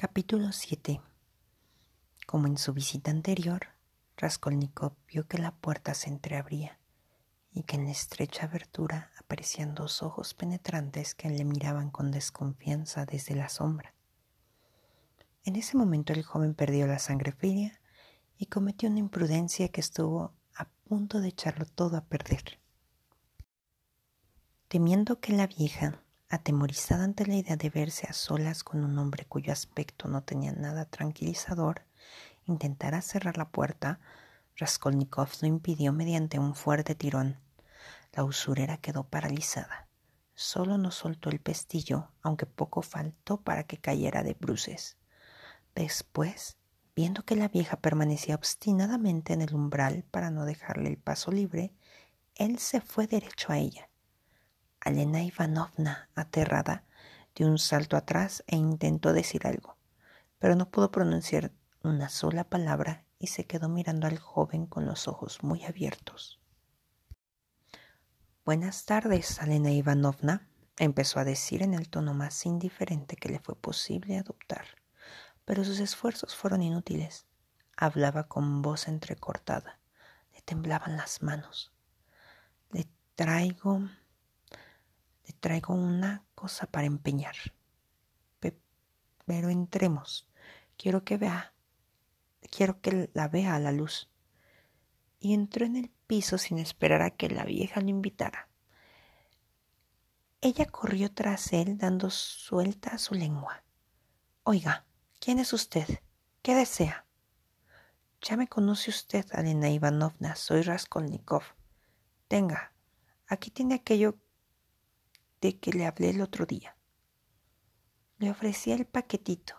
Capítulo 7 Como en su visita anterior, Raskolnikov vio que la puerta se entreabría y que en la estrecha abertura aparecían dos ojos penetrantes que le miraban con desconfianza desde la sombra. En ese momento el joven perdió la sangre fría y cometió una imprudencia que estuvo a punto de echarlo todo a perder. Temiendo que la vieja Atemorizada ante la idea de verse a solas con un hombre cuyo aspecto no tenía nada tranquilizador, intentara cerrar la puerta, Raskolnikov lo impidió mediante un fuerte tirón. La usurera quedó paralizada. Solo no soltó el pestillo, aunque poco faltó para que cayera de bruces. Después, viendo que la vieja permanecía obstinadamente en el umbral para no dejarle el paso libre, él se fue derecho a ella Alena Ivanovna, aterrada, dio un salto atrás e intentó decir algo, pero no pudo pronunciar una sola palabra y se quedó mirando al joven con los ojos muy abiertos. Buenas tardes, Alena Ivanovna, empezó a decir en el tono más indiferente que le fue posible adoptar, pero sus esfuerzos fueron inútiles. Hablaba con voz entrecortada, le temblaban las manos. Le traigo traigo una cosa para empeñar. pero entremos. Quiero que vea, quiero que la vea a la luz. Y entró en el piso sin esperar a que la vieja lo invitara. Ella corrió tras él dando suelta a su lengua. Oiga, ¿quién es usted? ¿Qué desea? Ya me conoce usted, Alena Ivanovna, soy Raskolnikov. Tenga, aquí tiene aquello de que le hablé el otro día. Le ofrecí el paquetito.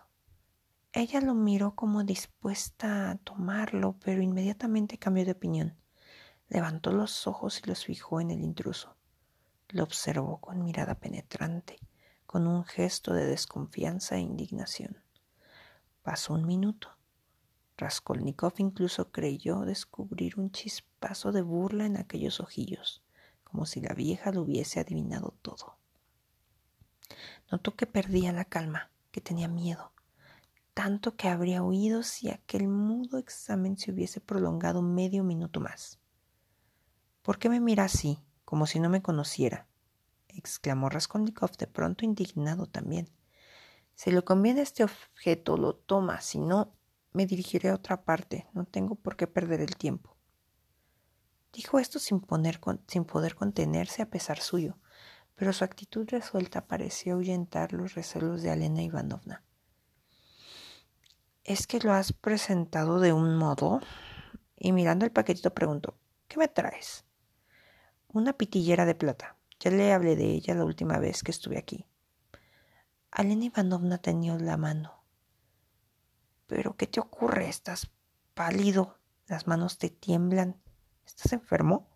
Ella lo miró como dispuesta a tomarlo, pero inmediatamente cambió de opinión. Levantó los ojos y los fijó en el intruso. Lo observó con mirada penetrante, con un gesto de desconfianza e indignación. Pasó un minuto. Raskolnikov incluso creyó descubrir un chispazo de burla en aquellos ojillos como si la vieja lo hubiese adivinado todo. Notó que perdía la calma, que tenía miedo, tanto que habría huido si aquel mudo examen se hubiese prolongado medio minuto más. ¿Por qué me mira así, como si no me conociera? exclamó Raskolnikov de pronto indignado también. Si le conviene este objeto, lo toma, si no, me dirigiré a otra parte, no tengo por qué perder el tiempo. Dijo esto sin, sin poder contenerse a pesar suyo, pero su actitud resuelta pareció ahuyentar los recelos de Alena Ivanovna. ¿Es que lo has presentado de un modo? Y mirando el paquetito preguntó, ¿qué me traes? Una pitillera de plata. Ya le hablé de ella la última vez que estuve aquí. Alena Ivanovna tenía la mano. ¿Pero qué te ocurre? Estás pálido, las manos te tiemblan. ¿Estás enfermo?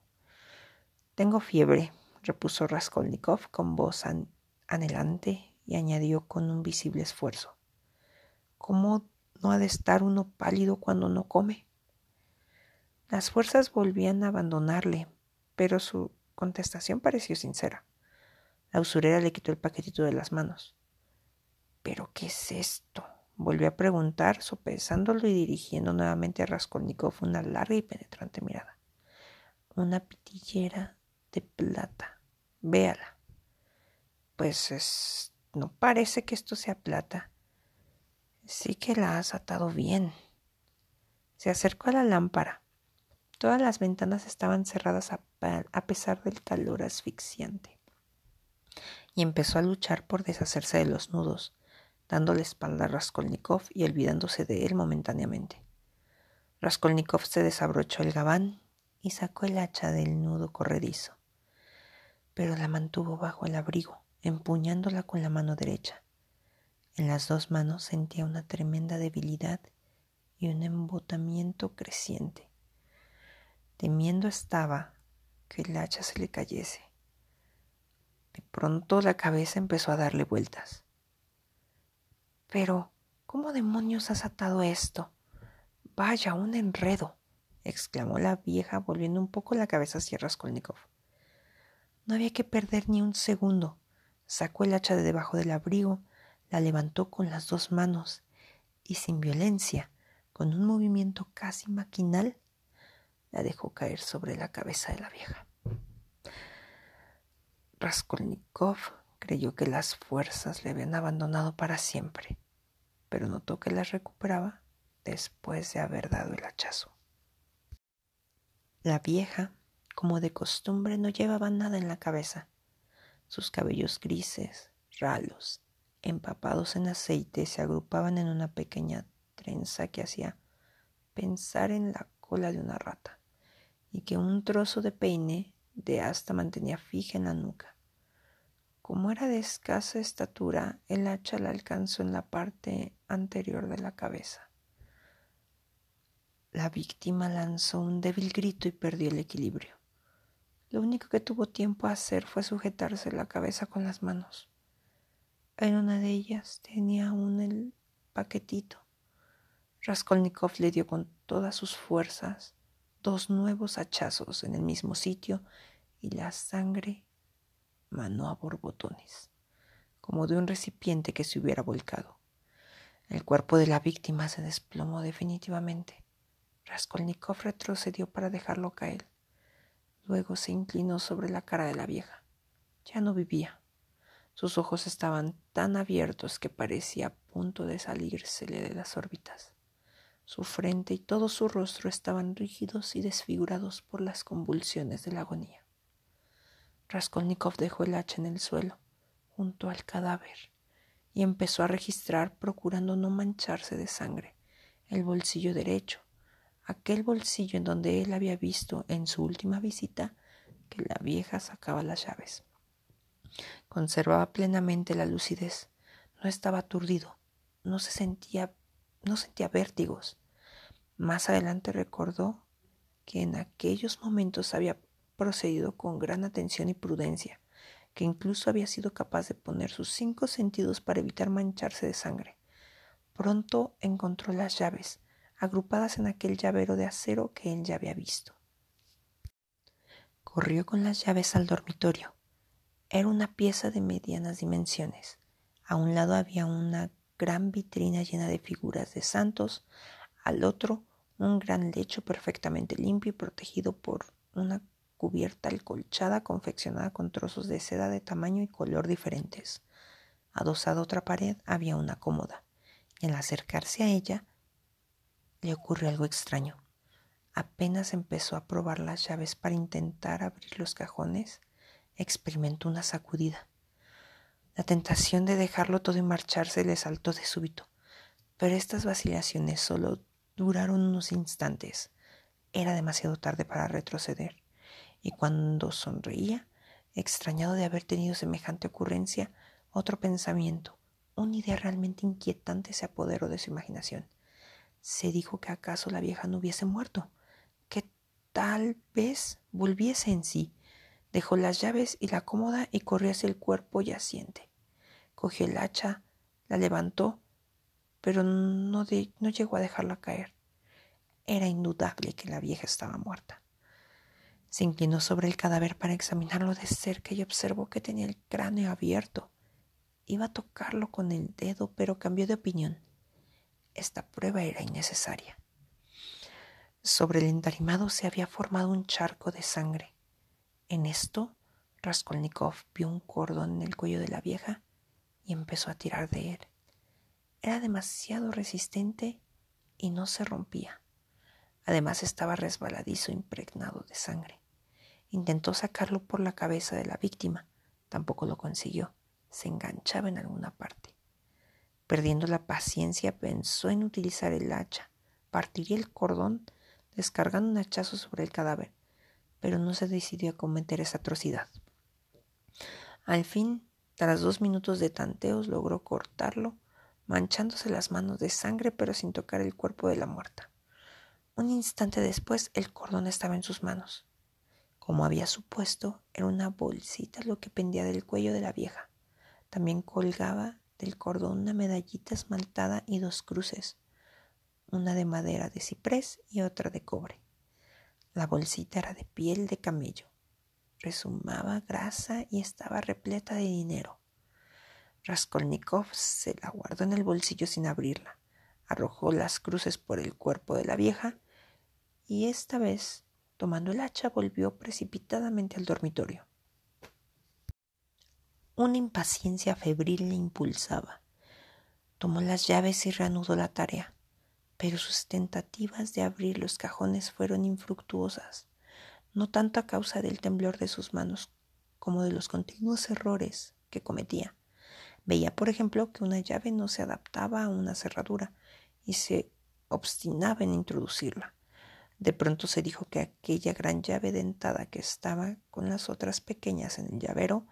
Tengo fiebre, repuso Raskolnikov con voz anhelante y añadió con un visible esfuerzo. ¿Cómo no ha de estar uno pálido cuando no come? Las fuerzas volvían a abandonarle, pero su contestación pareció sincera. La usurera le quitó el paquetito de las manos. ¿Pero qué es esto? Volvió a preguntar, sopesándolo y dirigiendo nuevamente a Raskolnikov una larga y penetrante mirada una pitillera de plata. Véala. Pues es, no parece que esto sea plata. Sí que la has atado bien. Se acercó a la lámpara. Todas las ventanas estaban cerradas a, a pesar del calor asfixiante. Y empezó a luchar por deshacerse de los nudos, dándole espalda a Raskolnikov y olvidándose de él momentáneamente. Raskolnikov se desabrochó el gabán y sacó el hacha del nudo corredizo, pero la mantuvo bajo el abrigo, empuñándola con la mano derecha. En las dos manos sentía una tremenda debilidad y un embotamiento creciente. Temiendo estaba que el hacha se le cayese. De pronto la cabeza empezó a darle vueltas. Pero, ¿cómo demonios has atado esto? Vaya, un enredo exclamó la vieja volviendo un poco la cabeza hacia Raskolnikov. No había que perder ni un segundo. Sacó el hacha de debajo del abrigo, la levantó con las dos manos y sin violencia, con un movimiento casi maquinal, la dejó caer sobre la cabeza de la vieja. Raskolnikov creyó que las fuerzas le habían abandonado para siempre, pero notó que las recuperaba después de haber dado el hachazo. La vieja, como de costumbre, no llevaba nada en la cabeza. Sus cabellos grises, ralos, empapados en aceite, se agrupaban en una pequeña trenza que hacía pensar en la cola de una rata y que un trozo de peine de asta mantenía fija en la nuca. Como era de escasa estatura, el hacha la alcanzó en la parte anterior de la cabeza. La víctima lanzó un débil grito y perdió el equilibrio. Lo único que tuvo tiempo a hacer fue sujetarse la cabeza con las manos. En una de ellas tenía aún el paquetito. Raskolnikov le dio con todas sus fuerzas dos nuevos hachazos en el mismo sitio y la sangre manó a borbotones, como de un recipiente que se hubiera volcado. El cuerpo de la víctima se desplomó definitivamente. Raskolnikov retrocedió para dejarlo caer. Luego se inclinó sobre la cara de la vieja. Ya no vivía. Sus ojos estaban tan abiertos que parecía a punto de salírsele de las órbitas. Su frente y todo su rostro estaban rígidos y desfigurados por las convulsiones de la agonía. Raskolnikov dejó el hacha en el suelo, junto al cadáver, y empezó a registrar, procurando no mancharse de sangre, el bolsillo derecho, aquel bolsillo en donde él había visto en su última visita que la vieja sacaba las llaves. Conservaba plenamente la lucidez, no estaba aturdido, no se sentía, no sentía vértigos. Más adelante recordó que en aquellos momentos había procedido con gran atención y prudencia, que incluso había sido capaz de poner sus cinco sentidos para evitar mancharse de sangre. Pronto encontró las llaves, agrupadas en aquel llavero de acero que él ya había visto. Corrió con las llaves al dormitorio. Era una pieza de medianas dimensiones. A un lado había una gran vitrina llena de figuras de santos, al otro un gran lecho perfectamente limpio y protegido por una cubierta alcolchada confeccionada con trozos de seda de tamaño y color diferentes. Adosada otra pared había una cómoda, y al acercarse a ella le ocurrió algo extraño. Apenas empezó a probar las llaves para intentar abrir los cajones, experimentó una sacudida. La tentación de dejarlo todo y marcharse le saltó de súbito, pero estas vacilaciones solo duraron unos instantes. Era demasiado tarde para retroceder y cuando sonreía, extrañado de haber tenido semejante ocurrencia, otro pensamiento, una idea realmente inquietante se apoderó de su imaginación. Se dijo que acaso la vieja no hubiese muerto, que tal vez volviese en sí. Dejó las llaves y la cómoda y corrió hacia el cuerpo yaciente. Cogió el hacha, la levantó, pero no, no llegó a dejarla caer. Era indudable que la vieja estaba muerta. Se inclinó sobre el cadáver para examinarlo de cerca y observó que tenía el cráneo abierto. Iba a tocarlo con el dedo, pero cambió de opinión. Esta prueba era innecesaria. Sobre el entarimado se había formado un charco de sangre. En esto, Raskolnikov vio un cordón en el cuello de la vieja y empezó a tirar de él. Era demasiado resistente y no se rompía. Además estaba resbaladizo impregnado de sangre. Intentó sacarlo por la cabeza de la víctima. Tampoco lo consiguió. Se enganchaba en alguna parte. Perdiendo la paciencia, pensó en utilizar el hacha. Partiría el cordón descargando un hachazo sobre el cadáver, pero no se decidió a cometer esa atrocidad. Al fin, tras dos minutos de tanteos, logró cortarlo, manchándose las manos de sangre pero sin tocar el cuerpo de la muerta. Un instante después el cordón estaba en sus manos. Como había supuesto, era una bolsita lo que pendía del cuello de la vieja. También colgaba del cordón una medallita esmaltada y dos cruces, una de madera de ciprés y otra de cobre. La bolsita era de piel de camello, resumaba grasa y estaba repleta de dinero. Raskolnikov se la guardó en el bolsillo sin abrirla. arrojó las cruces por el cuerpo de la vieja y esta vez, tomando el hacha, volvió precipitadamente al dormitorio. Una impaciencia febril le impulsaba. Tomó las llaves y reanudó la tarea, pero sus tentativas de abrir los cajones fueron infructuosas, no tanto a causa del temblor de sus manos como de los continuos errores que cometía. Veía, por ejemplo, que una llave no se adaptaba a una cerradura y se obstinaba en introducirla. De pronto se dijo que aquella gran llave dentada que estaba con las otras pequeñas en el llavero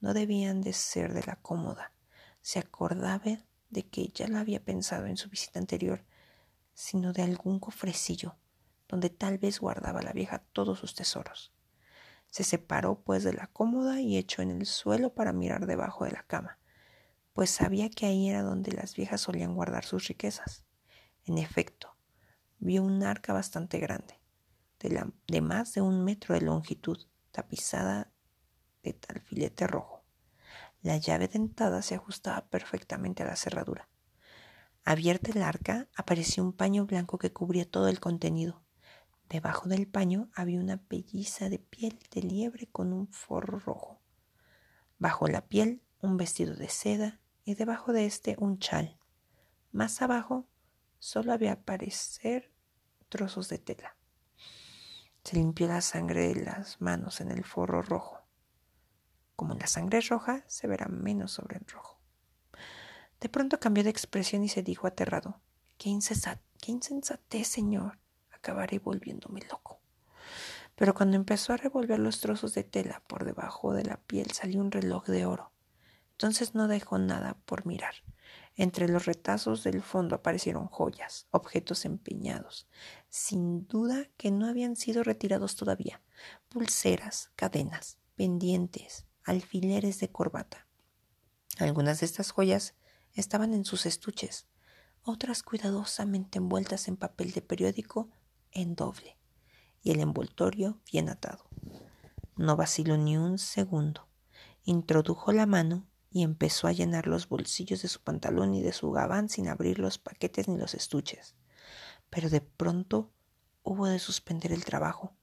no debían de ser de la cómoda. Se acordaba de que ya lo había pensado en su visita anterior, sino de algún cofrecillo donde tal vez guardaba la vieja todos sus tesoros. Se separó pues de la cómoda y echó en el suelo para mirar debajo de la cama, pues sabía que ahí era donde las viejas solían guardar sus riquezas. En efecto, vio un arca bastante grande, de, de más de un metro de longitud, tapizada tal filete rojo. La llave dentada se ajustaba perfectamente a la cerradura. Abierta el arca, apareció un paño blanco que cubría todo el contenido. Debajo del paño había una pelliza de piel de liebre con un forro rojo. Bajo la piel, un vestido de seda y debajo de este un chal. Más abajo, solo había aparecer trozos de tela. Se limpió la sangre de las manos en el forro rojo. Como la sangre roja, se verá menos sobre el rojo. De pronto cambió de expresión y se dijo aterrado, qué, qué insensatez, señor. Acabaré volviéndome loco. Pero cuando empezó a revolver los trozos de tela por debajo de la piel salió un reloj de oro. Entonces no dejó nada por mirar. Entre los retazos del fondo aparecieron joyas, objetos empeñados, sin duda que no habían sido retirados todavía, pulseras, cadenas, pendientes, alfileres de corbata. Algunas de estas joyas estaban en sus estuches, otras cuidadosamente envueltas en papel de periódico en doble y el envoltorio bien atado. No vaciló ni un segundo. Introdujo la mano y empezó a llenar los bolsillos de su pantalón y de su gabán sin abrir los paquetes ni los estuches. Pero de pronto hubo de suspender el trabajo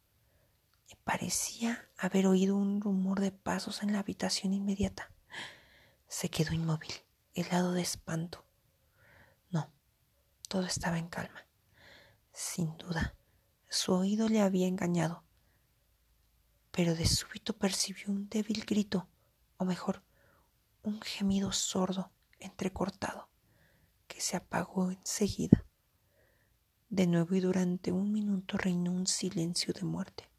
parecía haber oído un rumor de pasos en la habitación inmediata. Se quedó inmóvil, helado de espanto. No, todo estaba en calma. Sin duda, su oído le había engañado. Pero de súbito percibió un débil grito, o mejor, un gemido sordo, entrecortado, que se apagó enseguida. De nuevo y durante un minuto reinó un silencio de muerte.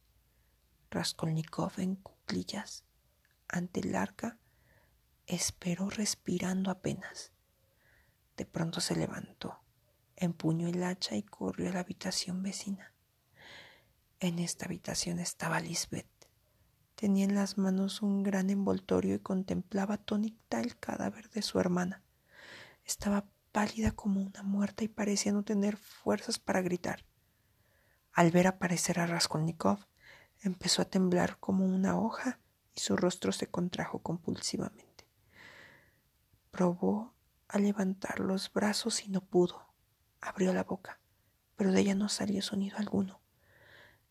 Raskolnikov en cuclillas ante el arca esperó respirando apenas. De pronto se levantó, empuñó el hacha y corrió a la habitación vecina. En esta habitación estaba Lisbeth. Tenía en las manos un gran envoltorio y contemplaba atónita el cadáver de su hermana. Estaba pálida como una muerta y parecía no tener fuerzas para gritar. Al ver aparecer a Raskolnikov, Empezó a temblar como una hoja y su rostro se contrajo compulsivamente. Probó a levantar los brazos y no pudo. Abrió la boca, pero de ella no salió sonido alguno.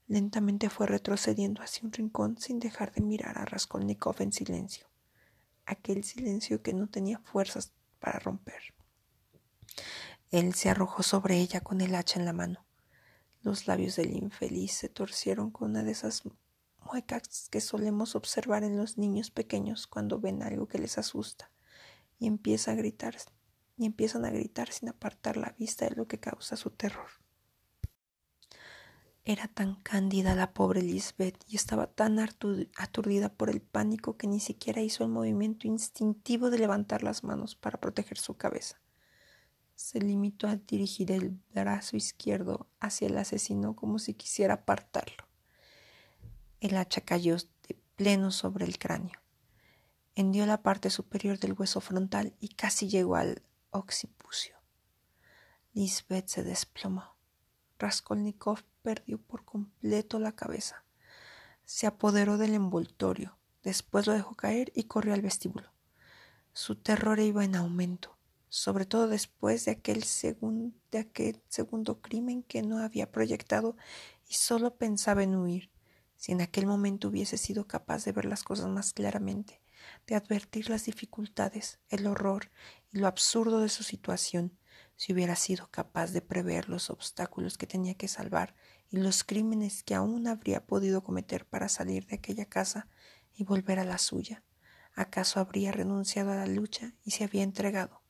Lentamente fue retrocediendo hacia un rincón sin dejar de mirar a Raskolnikov en silencio, aquel silencio que no tenía fuerzas para romper. Él se arrojó sobre ella con el hacha en la mano. Los labios del infeliz se torcieron con una de esas muecas que solemos observar en los niños pequeños cuando ven algo que les asusta y a gritar y empiezan a gritar sin apartar la vista de lo que causa su terror. Era tan cándida la pobre Lisbeth y estaba tan aturdida por el pánico que ni siquiera hizo el movimiento instintivo de levantar las manos para proteger su cabeza se limitó a dirigir el brazo izquierdo hacia el asesino como si quisiera apartarlo. El hacha cayó de pleno sobre el cráneo. Hendió la parte superior del hueso frontal y casi llegó al occipucio. Lisbeth se desplomó. Raskolnikov perdió por completo la cabeza. Se apoderó del envoltorio, después lo dejó caer y corrió al vestíbulo. Su terror iba en aumento sobre todo después de aquel, de aquel segundo crimen que no había proyectado y solo pensaba en huir. Si en aquel momento hubiese sido capaz de ver las cosas más claramente, de advertir las dificultades, el horror y lo absurdo de su situación, si hubiera sido capaz de prever los obstáculos que tenía que salvar y los crímenes que aún habría podido cometer para salir de aquella casa y volver a la suya. ¿Acaso habría renunciado a la lucha y se había entregado?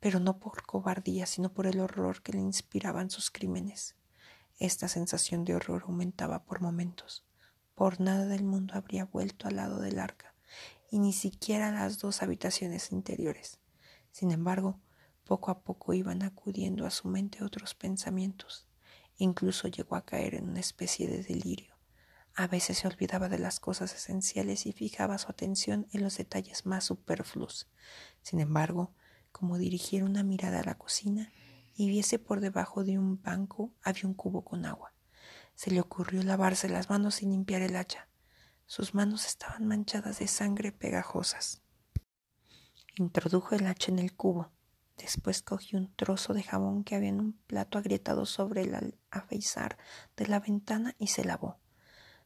Pero no por cobardía, sino por el horror que le inspiraban sus crímenes. Esta sensación de horror aumentaba por momentos. Por nada del mundo habría vuelto al lado del arca, y ni siquiera a las dos habitaciones interiores. Sin embargo, poco a poco iban acudiendo a su mente otros pensamientos. Incluso llegó a caer en una especie de delirio. A veces se olvidaba de las cosas esenciales y fijaba su atención en los detalles más superfluos. Sin embargo, como dirigiera una mirada a la cocina y viese por debajo de un banco había un cubo con agua. Se le ocurrió lavarse las manos y limpiar el hacha. Sus manos estaban manchadas de sangre pegajosas. Introdujo el hacha en el cubo Después cogió un trozo de jabón que había en un plato agrietado sobre el afeizar de la ventana y se lavó.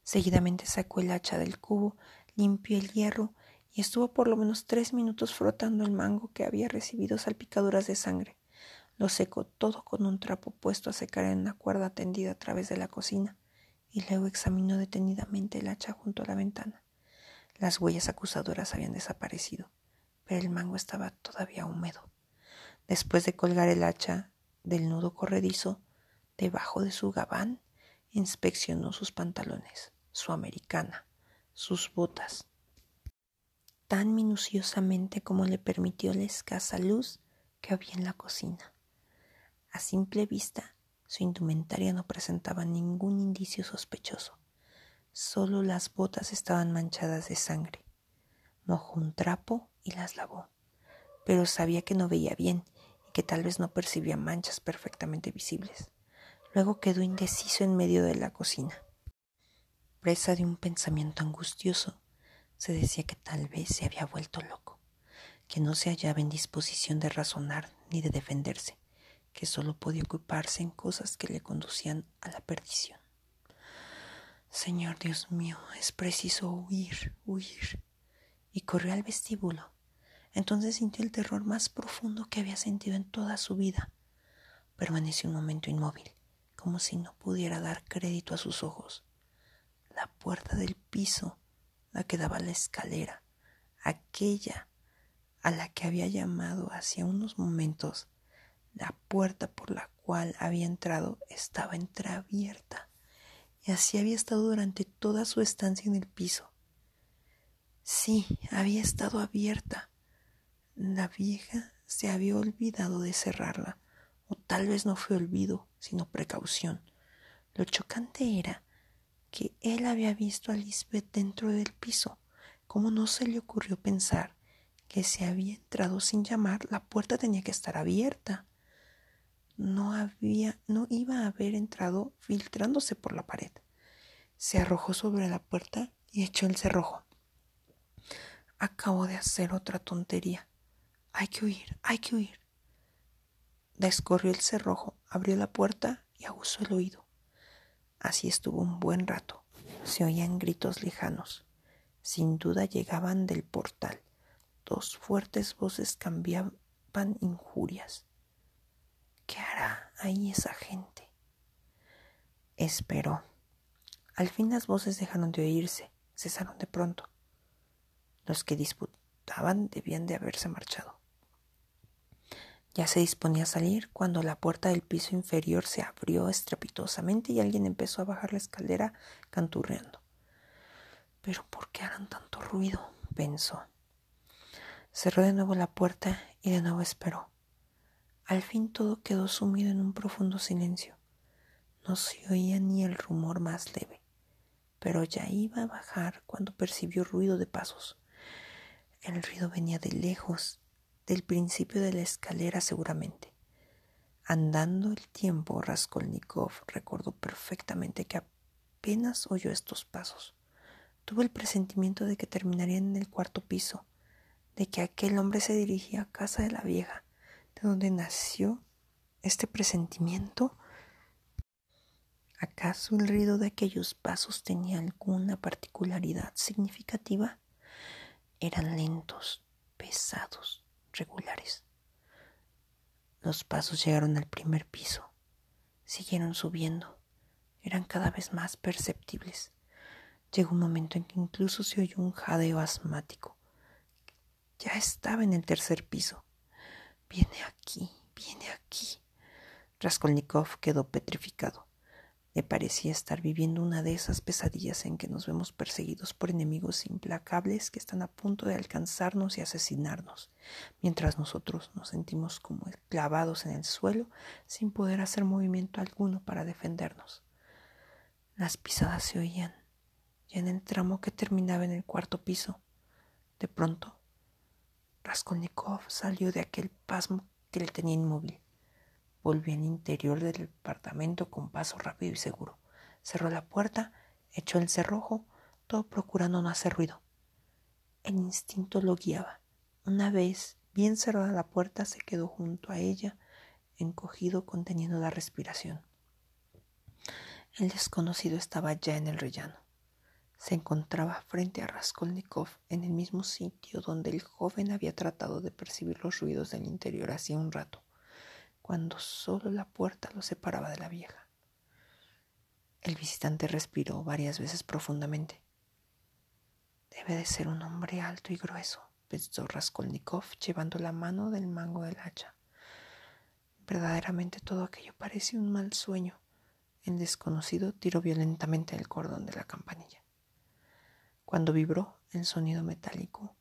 Seguidamente sacó el hacha del cubo, limpió el hierro y estuvo por lo menos tres minutos frotando el mango que había recibido salpicaduras de sangre. Lo secó todo con un trapo puesto a secar en una cuerda tendida a través de la cocina y luego examinó detenidamente el hacha junto a la ventana. Las huellas acusadoras habían desaparecido, pero el mango estaba todavía húmedo. Después de colgar el hacha del nudo corredizo debajo de su gabán, inspeccionó sus pantalones, su americana, sus botas, tan minuciosamente como le permitió la escasa luz que había en la cocina. A simple vista, su indumentaria no presentaba ningún indicio sospechoso. Solo las botas estaban manchadas de sangre. Mojó un trapo y las lavó, pero sabía que no veía bien que tal vez no percibía manchas perfectamente visibles. Luego quedó indeciso en medio de la cocina. Presa de un pensamiento angustioso, se decía que tal vez se había vuelto loco, que no se hallaba en disposición de razonar ni de defenderse, que solo podía ocuparse en cosas que le conducían a la perdición. Señor Dios mío, es preciso huir, huir. Y corrió al vestíbulo, entonces sintió el terror más profundo que había sentido en toda su vida. Permaneció un momento inmóvil, como si no pudiera dar crédito a sus ojos. La puerta del piso, la que daba la escalera, aquella a la que había llamado hacía unos momentos, la puerta por la cual había entrado estaba entreabierta, y así había estado durante toda su estancia en el piso. Sí, había estado abierta, la vieja se había olvidado de cerrarla, o tal vez no fue olvido, sino precaución. Lo chocante era que él había visto a Lisbeth dentro del piso. ¿Cómo no se le ocurrió pensar que se había entrado sin llamar? La puerta tenía que estar abierta. No había, no iba a haber entrado filtrándose por la pared. Se arrojó sobre la puerta y echó el cerrojo. Acabo de hacer otra tontería. Hay que huir, hay que huir. Descorrió el cerrojo, abrió la puerta y aguzó el oído. Así estuvo un buen rato. Se oían gritos lejanos. Sin duda llegaban del portal. Dos fuertes voces cambiaban injurias. ¿Qué hará ahí esa gente? Esperó. Al fin las voces dejaron de oírse, cesaron de pronto. Los que disputaban debían de haberse marchado. Ya se disponía a salir cuando la puerta del piso inferior se abrió estrepitosamente y alguien empezó a bajar la escalera canturreando. Pero ¿por qué harán tanto ruido? pensó. Cerró de nuevo la puerta y de nuevo esperó. Al fin todo quedó sumido en un profundo silencio. No se oía ni el rumor más leve, pero ya iba a bajar cuando percibió ruido de pasos. El ruido venía de lejos del principio de la escalera seguramente. Andando el tiempo, Raskolnikov recordó perfectamente que apenas oyó estos pasos. Tuvo el presentimiento de que terminarían en el cuarto piso, de que aquel hombre se dirigía a casa de la vieja, ¿De dónde nació este presentimiento? ¿Acaso el ruido de aquellos pasos tenía alguna particularidad significativa? Eran lentos, pesados, regulares. Los pasos llegaron al primer piso, siguieron subiendo, eran cada vez más perceptibles. Llegó un momento en que incluso se oyó un jadeo asmático. Ya estaba en el tercer piso. Viene aquí, viene aquí. Raskolnikov quedó petrificado. Le parecía estar viviendo una de esas pesadillas en que nos vemos perseguidos por enemigos implacables que están a punto de alcanzarnos y asesinarnos, mientras nosotros nos sentimos como clavados en el suelo sin poder hacer movimiento alguno para defendernos. Las pisadas se oían, ya en el tramo que terminaba en el cuarto piso. De pronto, Raskolnikov salió de aquel pasmo que le tenía inmóvil. Volvió al interior del departamento con paso rápido y seguro. Cerró la puerta, echó el cerrojo, todo procurando no hacer ruido. El instinto lo guiaba. Una vez bien cerrada la puerta, se quedó junto a ella, encogido, conteniendo la respiración. El desconocido estaba ya en el rellano. Se encontraba frente a Raskolnikov en el mismo sitio donde el joven había tratado de percibir los ruidos del interior hacía un rato cuando solo la puerta lo separaba de la vieja. El visitante respiró varias veces profundamente. Debe de ser un hombre alto y grueso, pensó Raskolnikov llevando la mano del mango del hacha. Verdaderamente todo aquello parecía un mal sueño. El desconocido tiró violentamente el cordón de la campanilla. Cuando vibró el sonido metálico,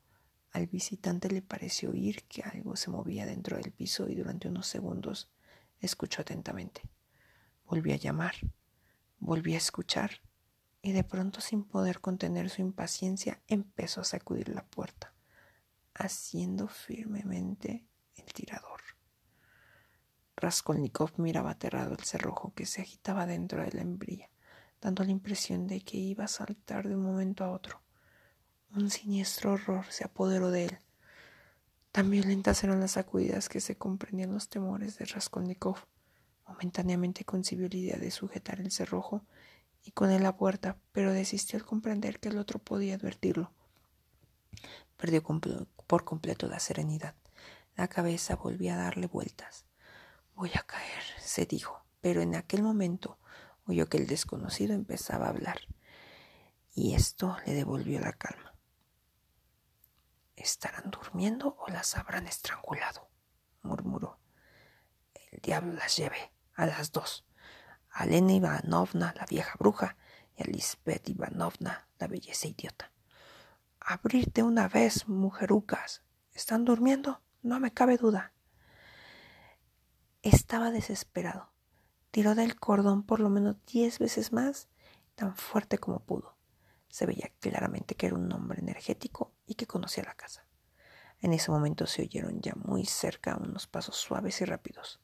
al visitante le pareció oír que algo se movía dentro del piso y durante unos segundos escuchó atentamente. Volvió a llamar, volvió a escuchar y de pronto sin poder contener su impaciencia empezó a sacudir la puerta, haciendo firmemente el tirador. Raskolnikov miraba aterrado el cerrojo que se agitaba dentro de la hembrilla, dando la impresión de que iba a saltar de un momento a otro. Un siniestro horror se apoderó de él. Tan violentas eran las sacudidas que se comprendían los temores de Raskolnikov. Momentáneamente concibió la idea de sujetar el cerrojo y con él la puerta, pero desistió al comprender que el otro podía advertirlo. Perdió por completo la serenidad. La cabeza volvía a darle vueltas. Voy a caer, se dijo, pero en aquel momento oyó que el desconocido empezaba a hablar, y esto le devolvió la calma. ¿Estarán durmiendo o las habrán estrangulado? murmuró. El diablo las lleve, a las dos. A Lena Ivanovna, la vieja bruja, y a Lisbeth Ivanovna, la belleza idiota. Abrirte una vez, mujerucas. ¿Están durmiendo? No me cabe duda. Estaba desesperado. Tiró del cordón por lo menos diez veces más, tan fuerte como pudo. Se veía claramente que era un hombre energético y que conocía la casa. En ese momento se oyeron ya muy cerca unos pasos suaves y rápidos.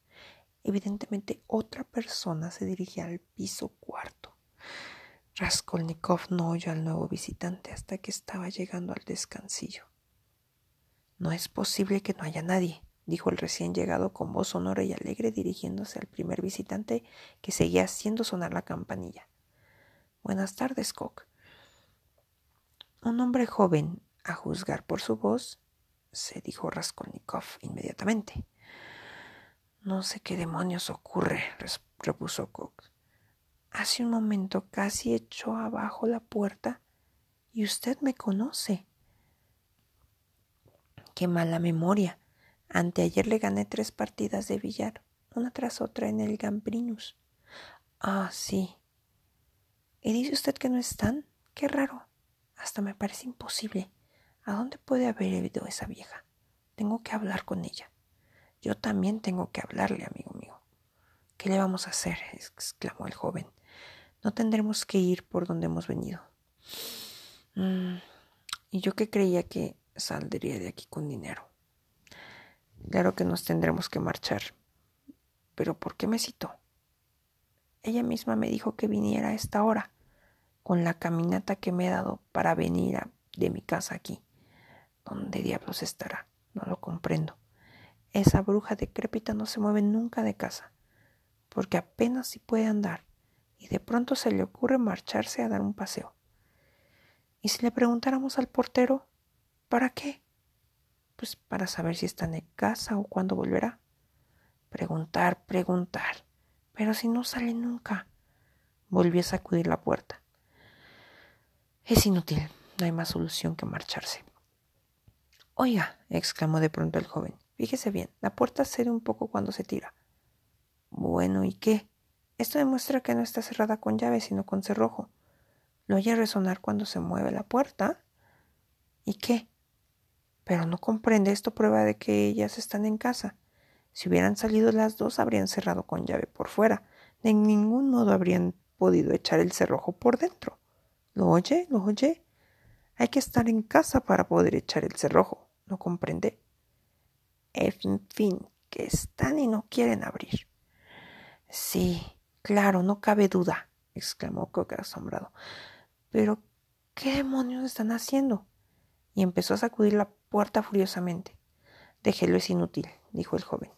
Evidentemente otra persona se dirigía al piso cuarto. Raskolnikov no oyó al nuevo visitante hasta que estaba llegando al descansillo. No es posible que no haya nadie, dijo el recién llegado con voz sonora y alegre dirigiéndose al primer visitante que seguía haciendo sonar la campanilla. Buenas tardes, Cock. Un hombre joven, a juzgar por su voz, se dijo Raskolnikov inmediatamente. No sé qué demonios ocurre, repuso Cox. Hace un momento casi echó abajo la puerta y usted me conoce. Qué mala memoria. Anteayer le gané tres partidas de billar, una tras otra en el Gambrinus. Ah, sí. ¿Y dice usted que no están? Qué raro. Hasta me parece imposible. ¿A dónde puede haber ido esa vieja? Tengo que hablar con ella. Yo también tengo que hablarle, amigo mío. ¿Qué le vamos a hacer? exclamó el joven. No tendremos que ir por donde hemos venido. Mm, y yo que creía que saldría de aquí con dinero. Claro que nos tendremos que marchar. Pero ¿por qué me citó? Ella misma me dijo que viniera a esta hora con la caminata que me he dado para venir de mi casa aquí. ¿Dónde diablos estará? No lo comprendo. Esa bruja decrépita no se mueve nunca de casa, porque apenas si puede andar, y de pronto se le ocurre marcharse a dar un paseo. ¿Y si le preguntáramos al portero, ¿para qué? Pues para saber si está en casa o cuándo volverá. Preguntar, preguntar. Pero si no sale nunca. Volvió a sacudir la puerta. Es inútil, no hay más solución que marcharse. Oiga, exclamó de pronto el joven, fíjese bien, la puerta cede un poco cuando se tira. Bueno, ¿y qué? Esto demuestra que no está cerrada con llave, sino con cerrojo. ¿Lo oye resonar cuando se mueve la puerta? ¿Y qué? Pero no comprende, esto prueba de que ellas están en casa. Si hubieran salido las dos, habrían cerrado con llave por fuera. De ningún modo habrían podido echar el cerrojo por dentro. ¿Lo oye? ¿Lo oye? Hay que estar en casa para poder echar el cerrojo. ¿No comprende? En fin, que están y no quieren abrir. Sí, claro, no cabe duda, exclamó Coque asombrado. Pero, ¿qué demonios están haciendo? Y empezó a sacudir la puerta furiosamente. Déjelo, es inútil, dijo el joven.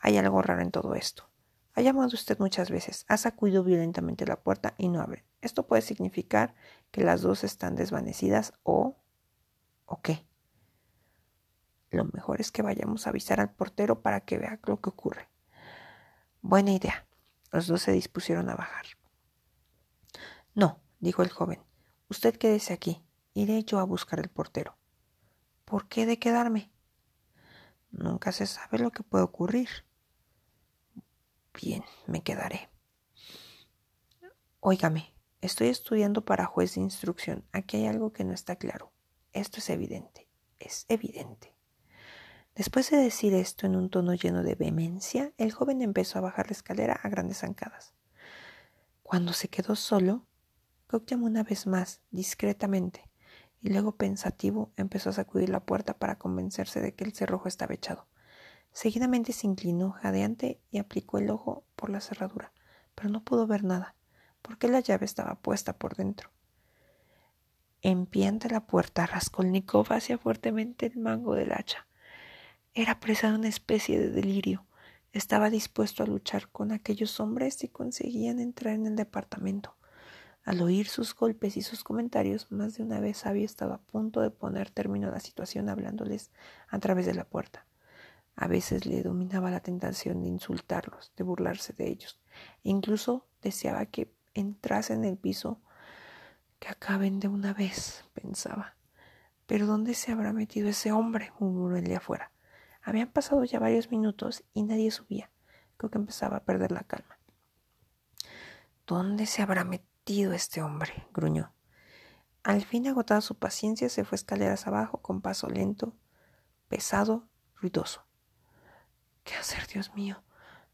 Hay algo raro en todo esto. Ha llamado usted muchas veces, ha sacudido violentamente la puerta y no abre. Esto puede significar que las dos están desvanecidas o... ¿o qué? Lo mejor es que vayamos a avisar al portero para que vea lo que ocurre. Buena idea. Los dos se dispusieron a bajar. No, dijo el joven. Usted quédese aquí. Iré yo a buscar el portero. ¿Por qué de quedarme? Nunca se sabe lo que puede ocurrir. Bien, me quedaré. Óigame, estoy estudiando para juez de instrucción. Aquí hay algo que no está claro. Esto es evidente, es evidente. Después de decir esto en un tono lleno de vehemencia, el joven empezó a bajar la escalera a grandes zancadas. Cuando se quedó solo, Cook llamó una vez más, discretamente, y luego pensativo empezó a sacudir la puerta para convencerse de que el cerrojo estaba echado. Seguidamente se inclinó jadeante y aplicó el ojo por la cerradura, pero no pudo ver nada, porque la llave estaba puesta por dentro. En pie ante la puerta, Raskolnikov hacía fuertemente el mango del hacha. Era presa de una especie de delirio. Estaba dispuesto a luchar con aquellos hombres si conseguían entrar en el departamento. Al oír sus golpes y sus comentarios, más de una vez había estado a punto de poner término a la situación hablándoles a través de la puerta. A veces le dominaba la tentación de insultarlos, de burlarse de ellos. E incluso deseaba que entrasen en el piso, que acaben de una vez, pensaba. Pero ¿dónde se habrá metido ese hombre? murmuró el de afuera. Habían pasado ya varios minutos y nadie subía. Creo que empezaba a perder la calma. ¿Dónde se habrá metido este hombre? gruñó. Al fin, agotada su paciencia, se fue escaleras abajo con paso lento, pesado, ruidoso. ¿Qué hacer, Dios mío?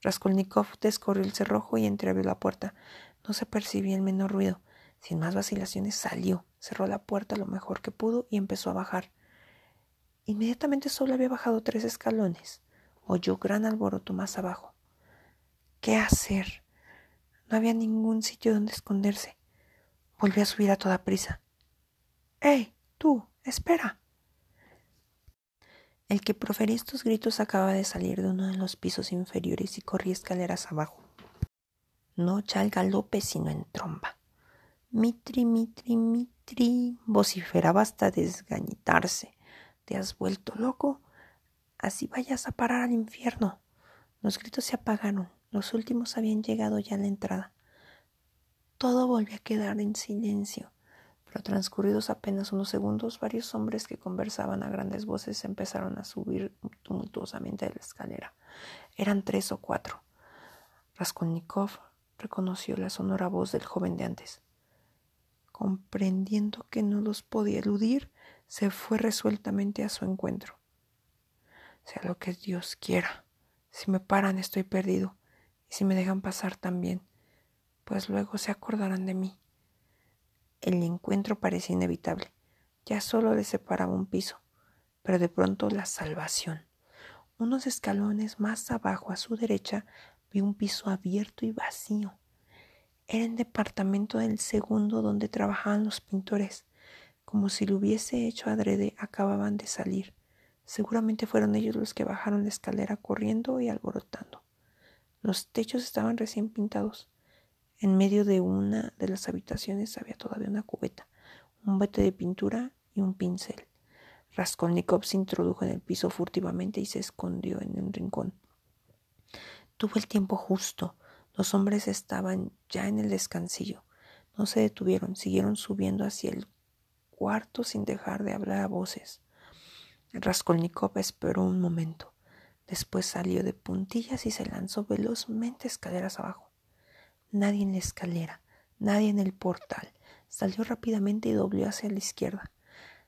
Raskolnikov descorrió el cerrojo y entreabrió la puerta. No se percibía el menor ruido. Sin más vacilaciones salió, cerró la puerta lo mejor que pudo y empezó a bajar. Inmediatamente solo había bajado tres escalones. Oyó gran alboroto más abajo. ¿Qué hacer? No había ningún sitio donde esconderse. Volvió a subir a toda prisa. ¡Ey! Tú. espera. El que profería estos gritos acaba de salir de uno de los pisos inferiores y corría escaleras abajo. No ya al galope, sino en tromba. Mitri, mitri, mitri, vociferaba hasta desgañitarse. ¿Te has vuelto loco? Así vayas a parar al infierno. Los gritos se apagaron. Los últimos habían llegado ya a la entrada. Todo volvió a quedar en silencio. Pero transcurridos apenas unos segundos, varios hombres que conversaban a grandes voces empezaron a subir tumultuosamente de la escalera. Eran tres o cuatro. Raskolnikov reconoció la sonora voz del joven de antes. Comprendiendo que no los podía eludir, se fue resueltamente a su encuentro. Sea lo que Dios quiera. Si me paran estoy perdido, y si me dejan pasar también, pues luego se acordarán de mí. El encuentro parecía inevitable. Ya solo le separaba un piso, pero de pronto la salvación. Unos escalones más abajo a su derecha vi un piso abierto y vacío. Era el departamento del segundo donde trabajaban los pintores. Como si lo hubiese hecho adrede, acababan de salir. Seguramente fueron ellos los que bajaron la escalera corriendo y alborotando. Los techos estaban recién pintados. En medio de una de las habitaciones había todavía una cubeta, un bote de pintura y un pincel. Raskolnikov se introdujo en el piso furtivamente y se escondió en un rincón. Tuvo el tiempo justo. Los hombres estaban ya en el descansillo. No se detuvieron, siguieron subiendo hacia el cuarto sin dejar de hablar a voces. Raskolnikov esperó un momento. Después salió de puntillas y se lanzó velozmente escaleras abajo. Nadie en la escalera, nadie en el portal. Salió rápidamente y dobló hacia la izquierda.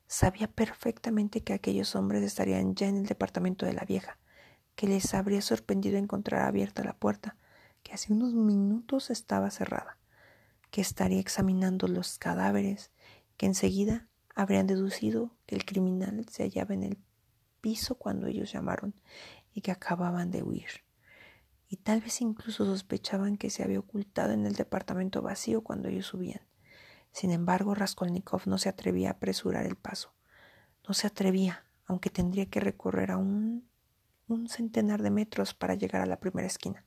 Sabía perfectamente que aquellos hombres estarían ya en el departamento de la vieja, que les habría sorprendido encontrar abierta la puerta, que hace unos minutos estaba cerrada, que estaría examinando los cadáveres, que enseguida habrían deducido que el criminal se hallaba en el piso cuando ellos llamaron y que acababan de huir. Y tal vez incluso sospechaban que se había ocultado en el departamento vacío cuando ellos subían. Sin embargo, Raskolnikov no se atrevía a apresurar el paso. No se atrevía, aunque tendría que recorrer aún un centenar de metros para llegar a la primera esquina.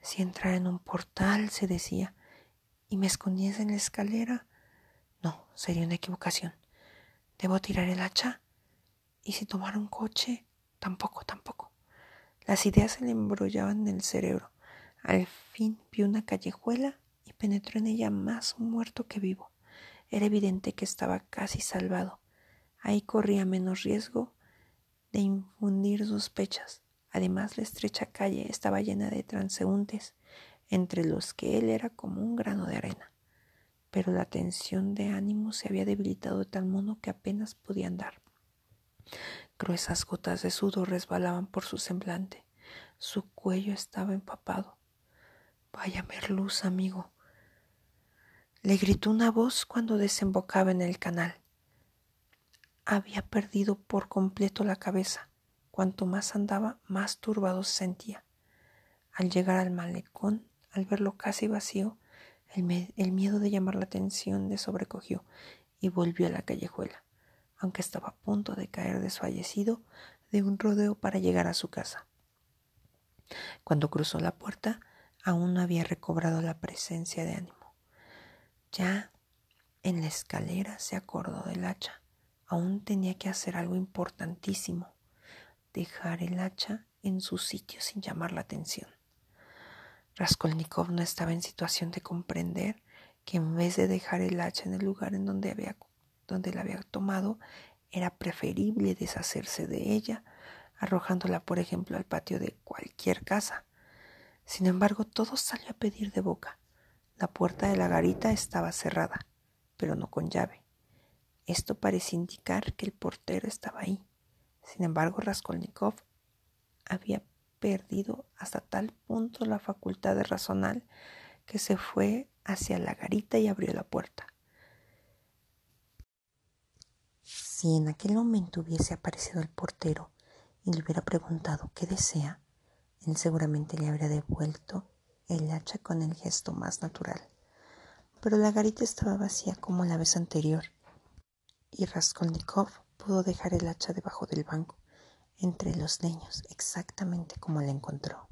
Si entrara en un portal, se decía, y me escondiese en la escalera, no, sería una equivocación. ¿Debo tirar el hacha? ¿Y si tomara un coche? Tampoco, tampoco. Las ideas se le embrollaban en el cerebro. Al fin vio una callejuela y penetró en ella más muerto que vivo. Era evidente que estaba casi salvado. Ahí corría menos riesgo de infundir sospechas. Además, la estrecha calle estaba llena de transeúntes, entre los que él era como un grano de arena. Pero la tensión de ánimo se había debilitado de tal modo que apenas podía andar. Gruesas gotas de sudor resbalaban por su semblante. Su cuello estaba empapado. Vaya merluz, amigo. Le gritó una voz cuando desembocaba en el canal. Había perdido por completo la cabeza. Cuanto más andaba, más turbado se sentía. Al llegar al malecón, al verlo casi vacío, el miedo de llamar la atención le sobrecogió y volvió a la callejuela aunque estaba a punto de caer desfallecido de un rodeo para llegar a su casa. Cuando cruzó la puerta, aún no había recobrado la presencia de ánimo. Ya en la escalera se acordó del hacha. Aún tenía que hacer algo importantísimo, dejar el hacha en su sitio sin llamar la atención. Raskolnikov no estaba en situación de comprender que en vez de dejar el hacha en el lugar en donde había donde la había tomado, era preferible deshacerse de ella, arrojándola, por ejemplo, al patio de cualquier casa. Sin embargo, todo salió a pedir de boca. La puerta de la garita estaba cerrada, pero no con llave. Esto parecía indicar que el portero estaba ahí. Sin embargo, Raskolnikov había perdido hasta tal punto la facultad de razonar que se fue hacia la garita y abrió la puerta. Si en aquel momento hubiese aparecido el portero y le hubiera preguntado qué desea, él seguramente le habría devuelto el hacha con el gesto más natural. Pero la garita estaba vacía como la vez anterior, y Raskolnikov pudo dejar el hacha debajo del banco, entre los leños, exactamente como la encontró.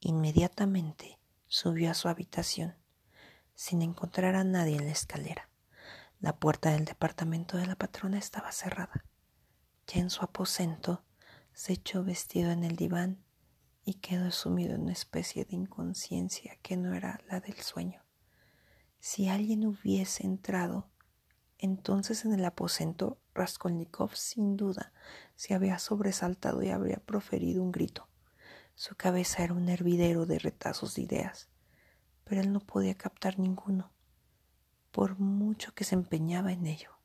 Inmediatamente subió a su habitación, sin encontrar a nadie en la escalera. La puerta del departamento de la patrona estaba cerrada. Ya en su aposento se echó vestido en el diván y quedó sumido en una especie de inconsciencia que no era la del sueño. Si alguien hubiese entrado entonces en el aposento, Raskolnikov sin duda se había sobresaltado y habría proferido un grito. Su cabeza era un hervidero de retazos de ideas, pero él no podía captar ninguno por mucho que se empeñaba en ello.